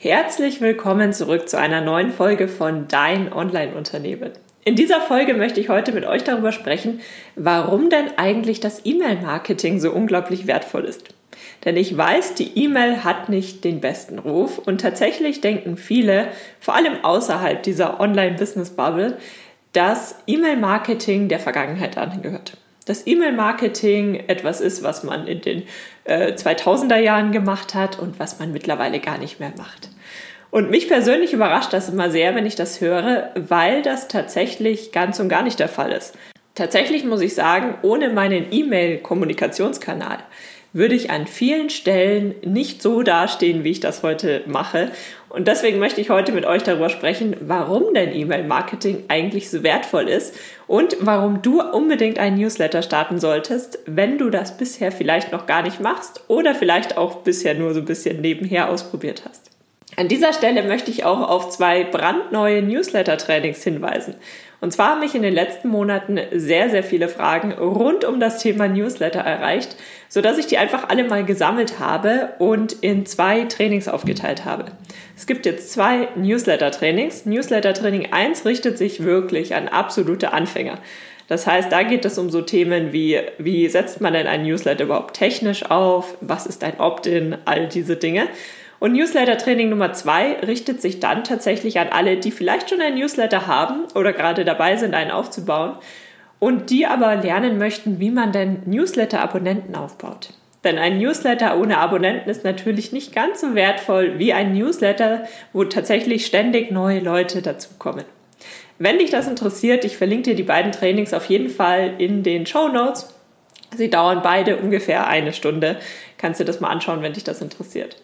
Herzlich willkommen zurück zu einer neuen Folge von Dein Online-Unternehmen. In dieser Folge möchte ich heute mit euch darüber sprechen, warum denn eigentlich das E-Mail-Marketing so unglaublich wertvoll ist. Denn ich weiß, die E-Mail hat nicht den besten Ruf und tatsächlich denken viele, vor allem außerhalb dieser Online-Business-Bubble, dass E-Mail-Marketing der Vergangenheit angehört dass E-Mail-Marketing etwas ist, was man in den äh, 2000er Jahren gemacht hat und was man mittlerweile gar nicht mehr macht. Und mich persönlich überrascht das immer sehr, wenn ich das höre, weil das tatsächlich ganz und gar nicht der Fall ist. Tatsächlich muss ich sagen, ohne meinen E-Mail-Kommunikationskanal würde ich an vielen Stellen nicht so dastehen, wie ich das heute mache. Und deswegen möchte ich heute mit euch darüber sprechen, warum denn E-Mail-Marketing eigentlich so wertvoll ist und warum du unbedingt einen Newsletter starten solltest, wenn du das bisher vielleicht noch gar nicht machst oder vielleicht auch bisher nur so ein bisschen nebenher ausprobiert hast. An dieser Stelle möchte ich auch auf zwei brandneue Newsletter-Trainings hinweisen. Und zwar haben mich in den letzten Monaten sehr, sehr viele Fragen rund um das Thema Newsletter erreicht, sodass ich die einfach alle mal gesammelt habe und in zwei Trainings aufgeteilt habe. Es gibt jetzt zwei Newsletter-Trainings. Newsletter-Training 1 richtet sich wirklich an absolute Anfänger. Das heißt, da geht es um so Themen wie, wie setzt man denn ein Newsletter überhaupt technisch auf? Was ist ein Opt-in? All diese Dinge. Und Newsletter-Training Nummer zwei richtet sich dann tatsächlich an alle, die vielleicht schon ein Newsletter haben oder gerade dabei sind, einen aufzubauen und die aber lernen möchten, wie man denn Newsletter-Abonnenten aufbaut. Denn ein Newsletter ohne Abonnenten ist natürlich nicht ganz so wertvoll wie ein Newsletter, wo tatsächlich ständig neue Leute dazukommen. Wenn dich das interessiert, ich verlinke dir die beiden Trainings auf jeden Fall in den Show Notes. Sie dauern beide ungefähr eine Stunde. Kannst du das mal anschauen, wenn dich das interessiert.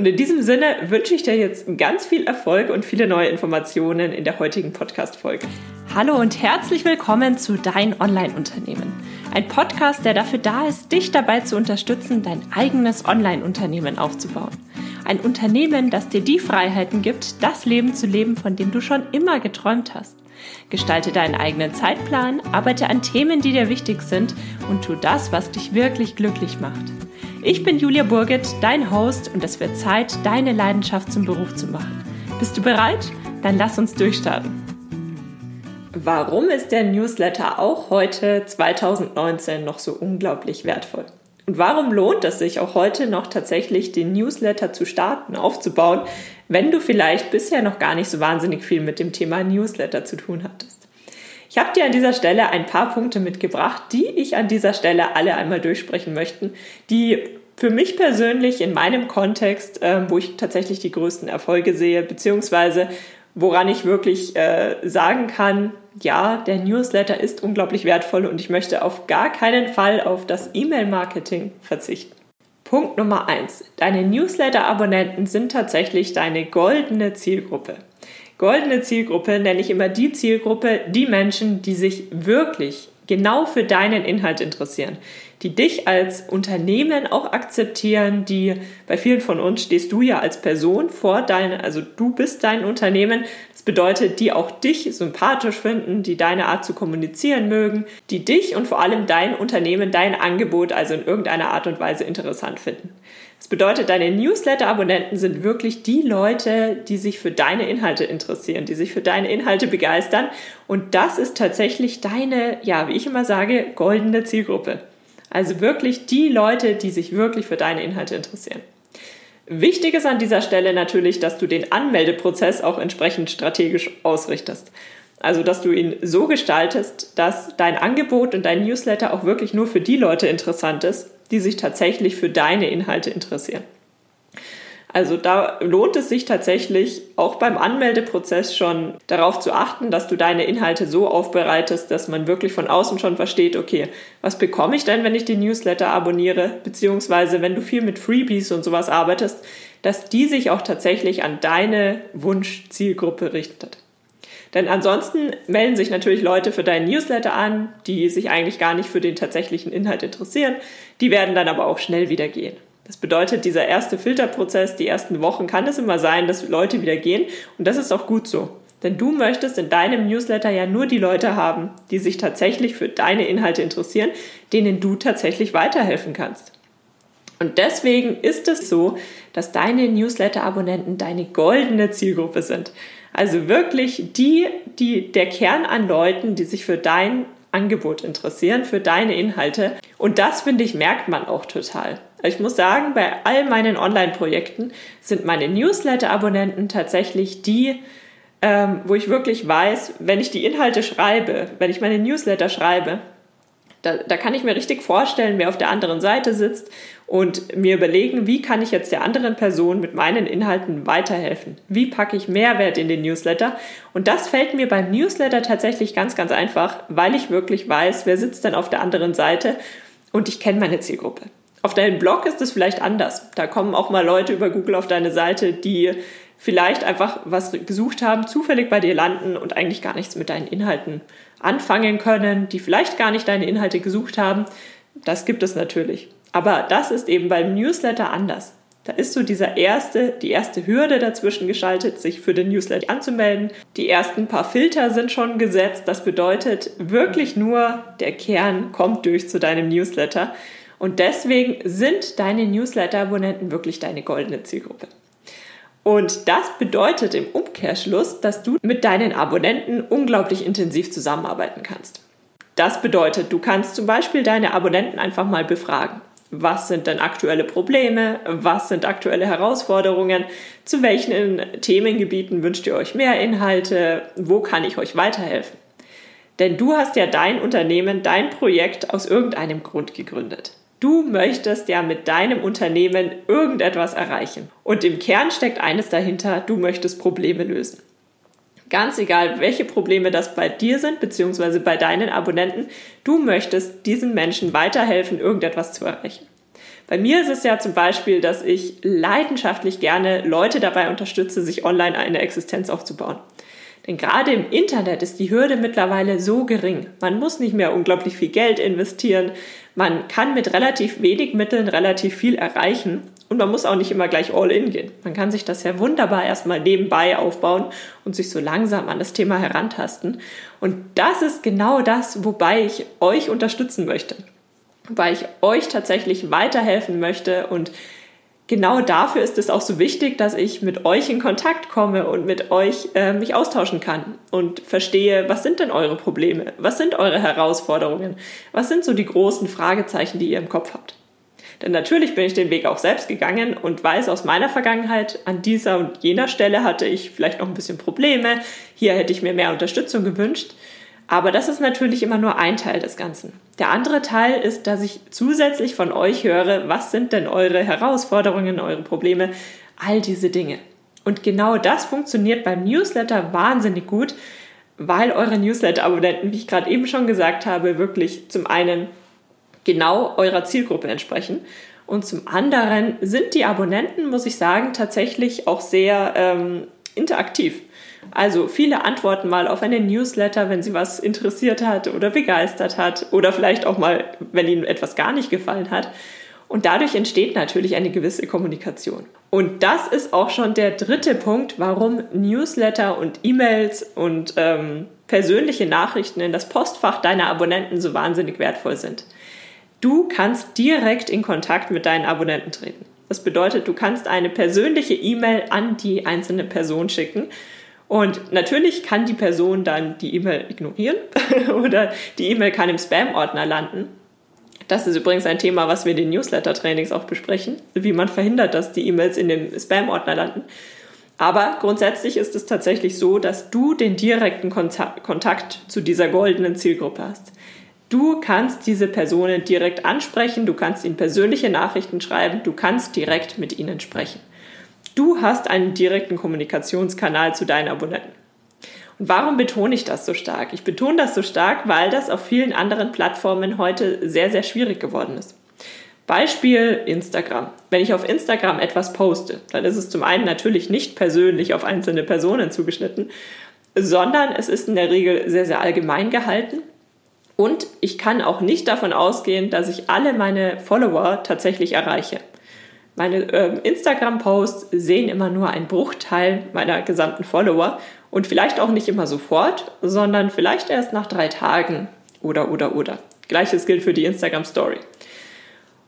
Und in diesem Sinne wünsche ich dir jetzt ganz viel Erfolg und viele neue Informationen in der heutigen Podcast-Folge. Hallo und herzlich willkommen zu Dein Online-Unternehmen. Ein Podcast, der dafür da ist, dich dabei zu unterstützen, dein eigenes Online-Unternehmen aufzubauen. Ein Unternehmen, das dir die Freiheiten gibt, das Leben zu leben, von dem du schon immer geträumt hast. Gestalte deinen eigenen Zeitplan, arbeite an Themen, die dir wichtig sind und tu das, was dich wirklich glücklich macht. Ich bin Julia Burget, dein Host und es wird Zeit, deine Leidenschaft zum Beruf zu machen. Bist du bereit? Dann lass uns durchstarten. Warum ist der Newsletter auch heute 2019 noch so unglaublich wertvoll? Und warum lohnt es sich auch heute noch tatsächlich den Newsletter zu starten, aufzubauen, wenn du vielleicht bisher noch gar nicht so wahnsinnig viel mit dem Thema Newsletter zu tun hattest? Ich habe dir an dieser Stelle ein paar Punkte mitgebracht, die ich an dieser Stelle alle einmal durchsprechen möchte, die für mich persönlich in meinem Kontext, äh, wo ich tatsächlich die größten Erfolge sehe, beziehungsweise woran ich wirklich äh, sagen kann, ja, der Newsletter ist unglaublich wertvoll und ich möchte auf gar keinen Fall auf das E-Mail-Marketing verzichten. Punkt Nummer eins: Deine Newsletter-Abonnenten sind tatsächlich deine goldene Zielgruppe. Goldene Zielgruppe nenne ich immer die Zielgruppe, die Menschen, die sich wirklich genau für deinen Inhalt interessieren, die dich als Unternehmen auch akzeptieren, die bei vielen von uns stehst du ja als Person vor deinem, also du bist dein Unternehmen. Das bedeutet, die auch dich sympathisch finden, die deine Art zu kommunizieren mögen, die dich und vor allem dein Unternehmen, dein Angebot also in irgendeiner Art und Weise interessant finden. Das bedeutet, deine Newsletter-Abonnenten sind wirklich die Leute, die sich für deine Inhalte interessieren, die sich für deine Inhalte begeistern. Und das ist tatsächlich deine, ja, wie ich immer sage, goldene Zielgruppe. Also wirklich die Leute, die sich wirklich für deine Inhalte interessieren. Wichtig ist an dieser Stelle natürlich, dass du den Anmeldeprozess auch entsprechend strategisch ausrichtest. Also, dass du ihn so gestaltest, dass dein Angebot und dein Newsletter auch wirklich nur für die Leute interessant ist, die sich tatsächlich für deine Inhalte interessieren. Also da lohnt es sich tatsächlich auch beim Anmeldeprozess schon darauf zu achten, dass du deine Inhalte so aufbereitest, dass man wirklich von außen schon versteht, okay, was bekomme ich denn, wenn ich den Newsletter abonniere, beziehungsweise wenn du viel mit Freebies und sowas arbeitest, dass die sich auch tatsächlich an deine Wunschzielgruppe richtet. Denn ansonsten melden sich natürlich Leute für deinen Newsletter an, die sich eigentlich gar nicht für den tatsächlichen Inhalt interessieren. Die werden dann aber auch schnell wieder gehen. Das bedeutet, dieser erste Filterprozess, die ersten Wochen kann es immer sein, dass Leute wieder gehen. Und das ist auch gut so. Denn du möchtest in deinem Newsletter ja nur die Leute haben, die sich tatsächlich für deine Inhalte interessieren, denen du tatsächlich weiterhelfen kannst. Und deswegen ist es so, dass deine Newsletter-Abonnenten deine goldene Zielgruppe sind. Also wirklich die, die der Kern an Leuten, die sich für dein Angebot interessieren, für deine Inhalte. Und das, finde ich, merkt man auch total. Ich muss sagen, bei all meinen Online-Projekten sind meine Newsletter-Abonnenten tatsächlich die, ähm, wo ich wirklich weiß, wenn ich die Inhalte schreibe, wenn ich meine Newsletter schreibe, da, da kann ich mir richtig vorstellen, wer auf der anderen Seite sitzt und mir überlegen, wie kann ich jetzt der anderen Person mit meinen Inhalten weiterhelfen? Wie packe ich Mehrwert in den Newsletter? Und das fällt mir beim Newsletter tatsächlich ganz, ganz einfach, weil ich wirklich weiß, wer sitzt denn auf der anderen Seite und ich kenne meine Zielgruppe. Auf deinem Blog ist es vielleicht anders. Da kommen auch mal Leute über Google auf deine Seite, die vielleicht einfach was gesucht haben, zufällig bei dir landen und eigentlich gar nichts mit deinen Inhalten anfangen können, die vielleicht gar nicht deine Inhalte gesucht haben. Das gibt es natürlich. Aber das ist eben beim Newsletter anders. Da ist so dieser erste, die erste Hürde dazwischen geschaltet, sich für den Newsletter anzumelden. Die ersten paar Filter sind schon gesetzt. Das bedeutet wirklich nur, der Kern kommt durch zu deinem Newsletter. Und deswegen sind deine Newsletter-Abonnenten wirklich deine goldene Zielgruppe. Und das bedeutet im Umkehrschluss, dass du mit deinen Abonnenten unglaublich intensiv zusammenarbeiten kannst. Das bedeutet, du kannst zum Beispiel deine Abonnenten einfach mal befragen. Was sind denn aktuelle Probleme? Was sind aktuelle Herausforderungen? Zu welchen Themengebieten wünscht ihr euch mehr Inhalte? Wo kann ich euch weiterhelfen? Denn du hast ja dein Unternehmen, dein Projekt aus irgendeinem Grund gegründet. Du möchtest ja mit deinem Unternehmen irgendetwas erreichen. Und im Kern steckt eines dahinter, du möchtest Probleme lösen. Ganz egal, welche Probleme das bei dir sind, beziehungsweise bei deinen Abonnenten, du möchtest diesen Menschen weiterhelfen, irgendetwas zu erreichen. Bei mir ist es ja zum Beispiel, dass ich leidenschaftlich gerne Leute dabei unterstütze, sich online eine Existenz aufzubauen. Denn gerade im Internet ist die Hürde mittlerweile so gering. Man muss nicht mehr unglaublich viel Geld investieren. Man kann mit relativ wenig Mitteln relativ viel erreichen. Und man muss auch nicht immer gleich all in gehen. Man kann sich das ja wunderbar erstmal nebenbei aufbauen und sich so langsam an das Thema herantasten. Und das ist genau das, wobei ich euch unterstützen möchte. Wobei ich euch tatsächlich weiterhelfen möchte und genau dafür ist es auch so wichtig, dass ich mit euch in Kontakt komme und mit euch äh, mich austauschen kann und verstehe, was sind denn eure Probleme, was sind eure Herausforderungen, was sind so die großen Fragezeichen, die ihr im Kopf habt. Denn natürlich bin ich den Weg auch selbst gegangen und weiß aus meiner Vergangenheit, an dieser und jener Stelle hatte ich vielleicht noch ein bisschen Probleme, hier hätte ich mir mehr Unterstützung gewünscht. Aber das ist natürlich immer nur ein Teil des Ganzen. Der andere Teil ist, dass ich zusätzlich von euch höre, was sind denn eure Herausforderungen, eure Probleme, all diese Dinge. Und genau das funktioniert beim Newsletter wahnsinnig gut, weil eure Newsletter-Abonnenten, wie ich gerade eben schon gesagt habe, wirklich zum einen genau eurer Zielgruppe entsprechen und zum anderen sind die Abonnenten, muss ich sagen, tatsächlich auch sehr ähm, interaktiv. Also viele antworten mal auf einen Newsletter, wenn sie was interessiert hat oder begeistert hat oder vielleicht auch mal, wenn ihnen etwas gar nicht gefallen hat. Und dadurch entsteht natürlich eine gewisse Kommunikation. Und das ist auch schon der dritte Punkt, warum Newsletter und E-Mails und ähm, persönliche Nachrichten in das Postfach deiner Abonnenten so wahnsinnig wertvoll sind. Du kannst direkt in Kontakt mit deinen Abonnenten treten. Das bedeutet, du kannst eine persönliche E-Mail an die einzelne Person schicken und natürlich kann die Person dann die E-Mail ignorieren oder die E-Mail kann im Spam-Ordner landen. Das ist übrigens ein Thema, was wir in den Newsletter-Trainings auch besprechen, wie man verhindert, dass die E-Mails in dem Spam-Ordner landen. Aber grundsätzlich ist es tatsächlich so, dass du den direkten Kontakt zu dieser goldenen Zielgruppe hast. Du kannst diese Personen direkt ansprechen, du kannst ihnen persönliche Nachrichten schreiben, du kannst direkt mit ihnen sprechen. Du hast einen direkten Kommunikationskanal zu deinen Abonnenten. Und warum betone ich das so stark? Ich betone das so stark, weil das auf vielen anderen Plattformen heute sehr, sehr schwierig geworden ist. Beispiel Instagram. Wenn ich auf Instagram etwas poste, dann ist es zum einen natürlich nicht persönlich auf einzelne Personen zugeschnitten, sondern es ist in der Regel sehr, sehr allgemein gehalten. Und ich kann auch nicht davon ausgehen, dass ich alle meine Follower tatsächlich erreiche. Meine äh, Instagram-Posts sehen immer nur einen Bruchteil meiner gesamten Follower und vielleicht auch nicht immer sofort, sondern vielleicht erst nach drei Tagen oder oder oder. Gleiches gilt für die Instagram-Story.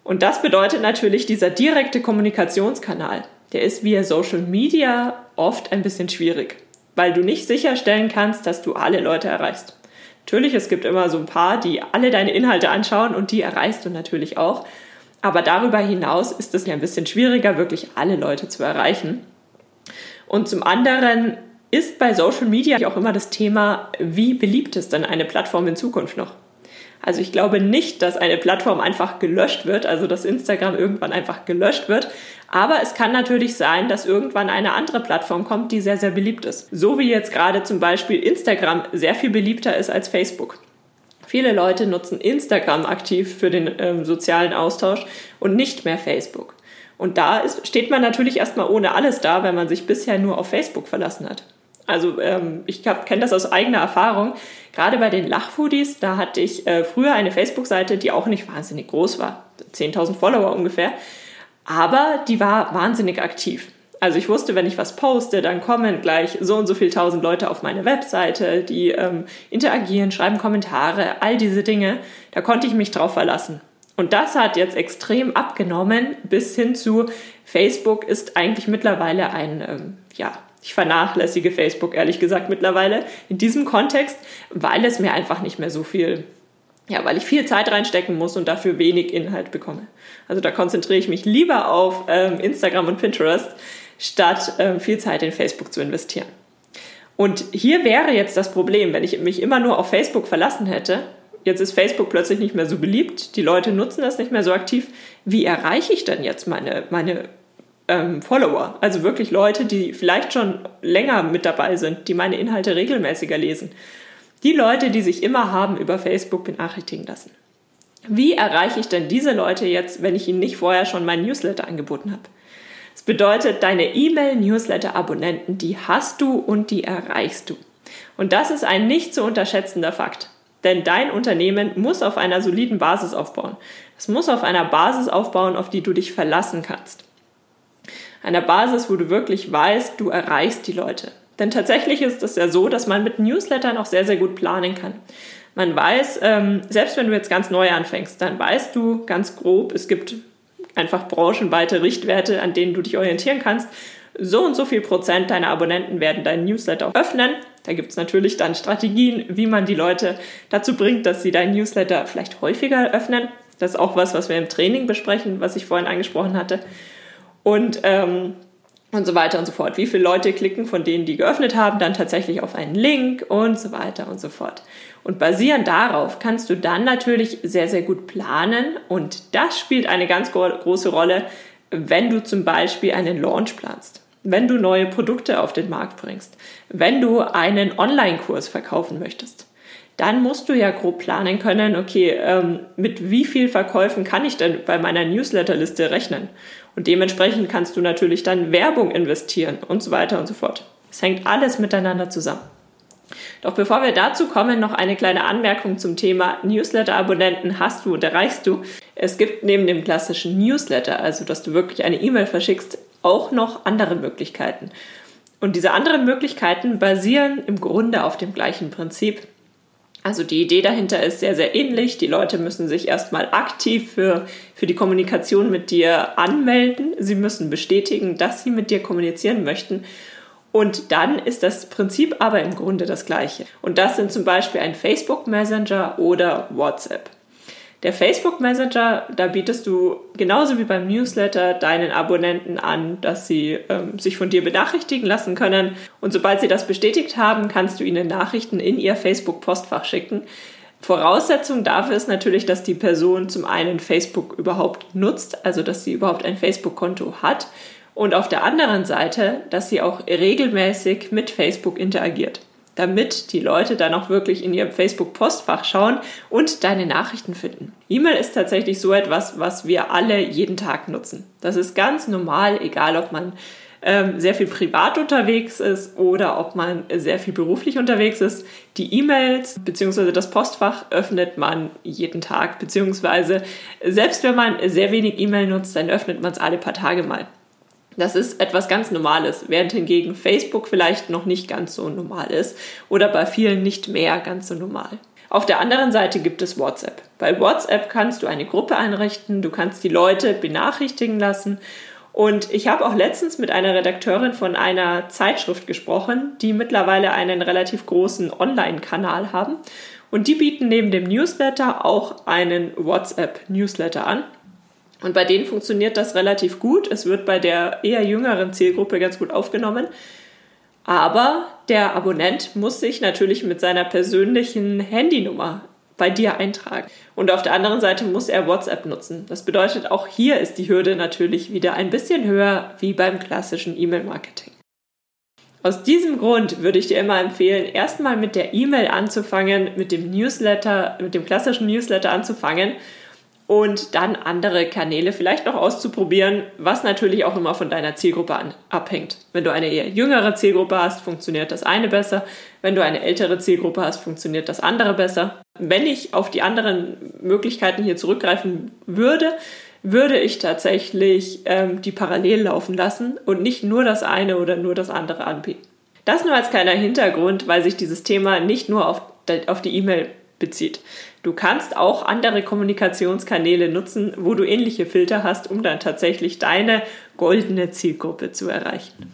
Und das bedeutet natürlich, dieser direkte Kommunikationskanal, der ist via Social Media oft ein bisschen schwierig, weil du nicht sicherstellen kannst, dass du alle Leute erreichst. Natürlich, es gibt immer so ein paar, die alle deine Inhalte anschauen und die erreichst du natürlich auch. Aber darüber hinaus ist es ja ein bisschen schwieriger, wirklich alle Leute zu erreichen. Und zum anderen ist bei Social Media auch immer das Thema, wie beliebt ist denn eine Plattform in Zukunft noch? Also ich glaube nicht, dass eine Plattform einfach gelöscht wird, also dass Instagram irgendwann einfach gelöscht wird. Aber es kann natürlich sein, dass irgendwann eine andere Plattform kommt, die sehr, sehr beliebt ist. So wie jetzt gerade zum Beispiel Instagram sehr viel beliebter ist als Facebook. Viele Leute nutzen Instagram aktiv für den ähm, sozialen Austausch und nicht mehr Facebook. Und da ist, steht man natürlich erstmal ohne alles da, wenn man sich bisher nur auf Facebook verlassen hat. Also ähm, ich kenne das aus eigener Erfahrung. Gerade bei den Lachfoodies, da hatte ich äh, früher eine Facebook-Seite, die auch nicht wahnsinnig groß war, 10.000 Follower ungefähr, aber die war wahnsinnig aktiv. Also ich wusste, wenn ich was poste, dann kommen gleich so und so viele tausend Leute auf meine Webseite, die ähm, interagieren, schreiben Kommentare, all diese Dinge. Da konnte ich mich drauf verlassen. Und das hat jetzt extrem abgenommen bis hin zu Facebook ist eigentlich mittlerweile ein ähm, ja, ich vernachlässige Facebook ehrlich gesagt mittlerweile in diesem Kontext, weil es mir einfach nicht mehr so viel, ja, weil ich viel Zeit reinstecken muss und dafür wenig Inhalt bekomme. Also da konzentriere ich mich lieber auf ähm, Instagram und Pinterest, statt ähm, viel Zeit in Facebook zu investieren. Und hier wäre jetzt das Problem, wenn ich mich immer nur auf Facebook verlassen hätte, jetzt ist Facebook plötzlich nicht mehr so beliebt, die Leute nutzen das nicht mehr so aktiv, wie erreiche ich denn jetzt meine, meine ähm, Follower, also wirklich Leute, die vielleicht schon länger mit dabei sind, die meine Inhalte regelmäßiger lesen. Die Leute, die sich immer haben über Facebook benachrichtigen lassen. Wie erreiche ich denn diese Leute jetzt, wenn ich ihnen nicht vorher schon meinen Newsletter angeboten habe? Das bedeutet, deine E-Mail-Newsletter-Abonnenten, die hast du und die erreichst du. Und das ist ein nicht zu unterschätzender Fakt. Denn dein Unternehmen muss auf einer soliden Basis aufbauen. Es muss auf einer Basis aufbauen, auf die du dich verlassen kannst einer Basis, wo du wirklich weißt, du erreichst die Leute. Denn tatsächlich ist es ja so, dass man mit Newslettern auch sehr, sehr gut planen kann. Man weiß, ähm, selbst wenn du jetzt ganz neu anfängst, dann weißt du ganz grob, es gibt einfach branchenweite Richtwerte, an denen du dich orientieren kannst. So und so viel Prozent deiner Abonnenten werden deinen Newsletter öffnen. Da gibt es natürlich dann Strategien, wie man die Leute dazu bringt, dass sie deinen Newsletter vielleicht häufiger öffnen. Das ist auch was, was wir im Training besprechen, was ich vorhin angesprochen hatte und, ähm, und so weiter und so fort. Wie viele Leute klicken von denen, die geöffnet haben, dann tatsächlich auf einen Link und so weiter und so fort. Und basierend darauf kannst du dann natürlich sehr, sehr gut planen und das spielt eine ganz große Rolle, wenn du zum Beispiel einen Launch planst wenn du neue Produkte auf den Markt bringst, wenn du einen Online-Kurs verkaufen möchtest dann musst du ja grob planen können, okay, ähm, mit wie viel Verkäufen kann ich denn bei meiner Newsletterliste rechnen? Und dementsprechend kannst du natürlich dann Werbung investieren und so weiter und so fort. Es hängt alles miteinander zusammen. Doch bevor wir dazu kommen, noch eine kleine Anmerkung zum Thema Newsletter-Abonnenten hast du und erreichst du. Es gibt neben dem klassischen Newsletter, also dass du wirklich eine E-Mail verschickst, auch noch andere Möglichkeiten. Und diese anderen Möglichkeiten basieren im Grunde auf dem gleichen Prinzip. Also die Idee dahinter ist sehr, sehr ähnlich. Die Leute müssen sich erstmal aktiv für, für die Kommunikation mit dir anmelden. Sie müssen bestätigen, dass sie mit dir kommunizieren möchten. Und dann ist das Prinzip aber im Grunde das gleiche. Und das sind zum Beispiel ein Facebook Messenger oder WhatsApp. Der Facebook Messenger, da bietest du genauso wie beim Newsletter deinen Abonnenten an, dass sie ähm, sich von dir benachrichtigen lassen können. Und sobald sie das bestätigt haben, kannst du ihnen Nachrichten in ihr Facebook Postfach schicken. Voraussetzung dafür ist natürlich, dass die Person zum einen Facebook überhaupt nutzt, also dass sie überhaupt ein Facebook-Konto hat und auf der anderen Seite, dass sie auch regelmäßig mit Facebook interagiert damit die Leute dann auch wirklich in ihr Facebook-Postfach schauen und deine Nachrichten finden. E-Mail ist tatsächlich so etwas, was wir alle jeden Tag nutzen. Das ist ganz normal, egal ob man ähm, sehr viel privat unterwegs ist oder ob man sehr viel beruflich unterwegs ist. Die E-Mails bzw. das Postfach öffnet man jeden Tag, beziehungsweise selbst wenn man sehr wenig E-Mail nutzt, dann öffnet man es alle paar Tage mal. Das ist etwas ganz Normales, während hingegen Facebook vielleicht noch nicht ganz so normal ist oder bei vielen nicht mehr ganz so normal. Auf der anderen Seite gibt es WhatsApp. Bei WhatsApp kannst du eine Gruppe einrichten, du kannst die Leute benachrichtigen lassen. Und ich habe auch letztens mit einer Redakteurin von einer Zeitschrift gesprochen, die mittlerweile einen relativ großen Online-Kanal haben. Und die bieten neben dem Newsletter auch einen WhatsApp-Newsletter an. Und bei denen funktioniert das relativ gut. Es wird bei der eher jüngeren Zielgruppe ganz gut aufgenommen. Aber der Abonnent muss sich natürlich mit seiner persönlichen Handynummer bei dir eintragen. Und auf der anderen Seite muss er WhatsApp nutzen. Das bedeutet, auch hier ist die Hürde natürlich wieder ein bisschen höher wie beim klassischen E-Mail-Marketing. Aus diesem Grund würde ich dir immer empfehlen, erstmal mit der E-Mail anzufangen, mit dem Newsletter, mit dem klassischen Newsletter anzufangen und dann andere Kanäle vielleicht noch auszuprobieren, was natürlich auch immer von deiner Zielgruppe an, abhängt. Wenn du eine eher jüngere Zielgruppe hast, funktioniert das eine besser. Wenn du eine ältere Zielgruppe hast, funktioniert das andere besser. Wenn ich auf die anderen Möglichkeiten hier zurückgreifen würde, würde ich tatsächlich ähm, die parallel laufen lassen und nicht nur das eine oder nur das andere anbieten. Das nur als kleiner Hintergrund, weil sich dieses Thema nicht nur auf, auf die E-Mail bezieht. Du kannst auch andere Kommunikationskanäle nutzen, wo du ähnliche Filter hast, um dann tatsächlich deine goldene Zielgruppe zu erreichen.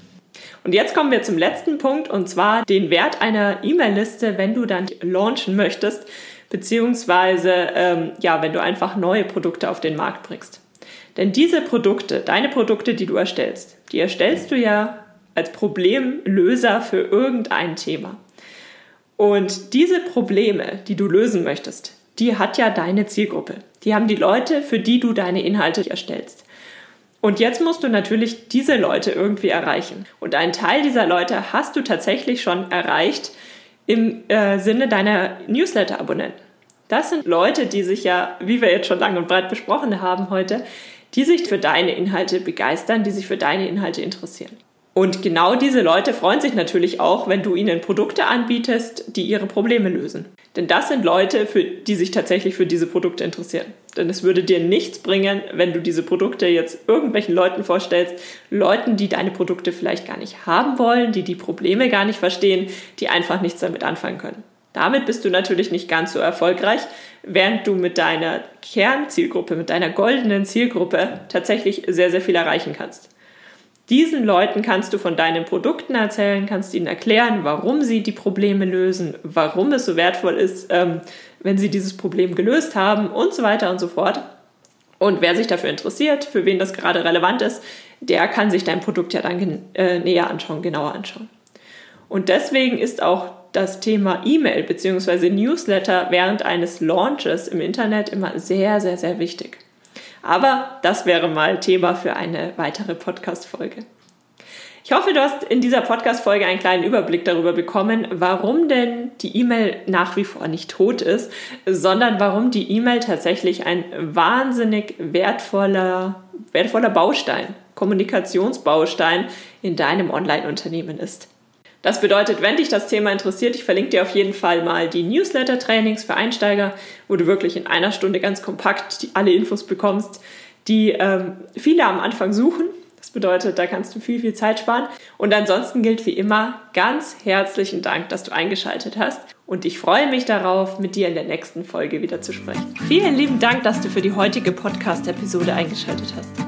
Und jetzt kommen wir zum letzten Punkt und zwar den Wert einer E-Mail-Liste, wenn du dann launchen möchtest, beziehungsweise ähm, ja, wenn du einfach neue Produkte auf den Markt bringst. Denn diese Produkte, deine Produkte, die du erstellst, die erstellst du ja als Problemlöser für irgendein Thema. Und diese Probleme, die du lösen möchtest, die hat ja deine Zielgruppe. Die haben die Leute, für die du deine Inhalte erstellst. Und jetzt musst du natürlich diese Leute irgendwie erreichen. Und einen Teil dieser Leute hast du tatsächlich schon erreicht im äh, Sinne deiner Newsletter-Abonnenten. Das sind Leute, die sich ja, wie wir jetzt schon lang und breit besprochen haben heute, die sich für deine Inhalte begeistern, die sich für deine Inhalte interessieren. Und genau diese Leute freuen sich natürlich auch, wenn du ihnen Produkte anbietest, die ihre Probleme lösen. Denn das sind Leute, für, die sich tatsächlich für diese Produkte interessieren. Denn es würde dir nichts bringen, wenn du diese Produkte jetzt irgendwelchen Leuten vorstellst, Leuten, die deine Produkte vielleicht gar nicht haben wollen, die die Probleme gar nicht verstehen, die einfach nichts damit anfangen können. Damit bist du natürlich nicht ganz so erfolgreich, während du mit deiner Kernzielgruppe, mit deiner goldenen Zielgruppe tatsächlich sehr, sehr viel erreichen kannst. Diesen Leuten kannst du von deinen Produkten erzählen, kannst ihnen erklären, warum sie die Probleme lösen, warum es so wertvoll ist, ähm, wenn sie dieses Problem gelöst haben und so weiter und so fort. Und wer sich dafür interessiert, für wen das gerade relevant ist, der kann sich dein Produkt ja dann äh, näher anschauen, genauer anschauen. Und deswegen ist auch das Thema E-Mail bzw. Newsletter während eines Launches im Internet immer sehr, sehr, sehr wichtig. Aber das wäre mal Thema für eine weitere Podcast-Folge. Ich hoffe, du hast in dieser Podcast-Folge einen kleinen Überblick darüber bekommen, warum denn die E-Mail nach wie vor nicht tot ist, sondern warum die E-Mail tatsächlich ein wahnsinnig wertvoller, wertvoller Baustein, Kommunikationsbaustein in deinem Online-Unternehmen ist. Das bedeutet, wenn dich das Thema interessiert, ich verlinke dir auf jeden Fall mal die Newsletter-Trainings für Einsteiger, wo du wirklich in einer Stunde ganz kompakt alle Infos bekommst, die ähm, viele am Anfang suchen. Das bedeutet, da kannst du viel, viel Zeit sparen. Und ansonsten gilt wie immer ganz herzlichen Dank, dass du eingeschaltet hast. Und ich freue mich darauf, mit dir in der nächsten Folge wieder zu sprechen. Vielen lieben Dank, dass du für die heutige Podcast-Episode eingeschaltet hast.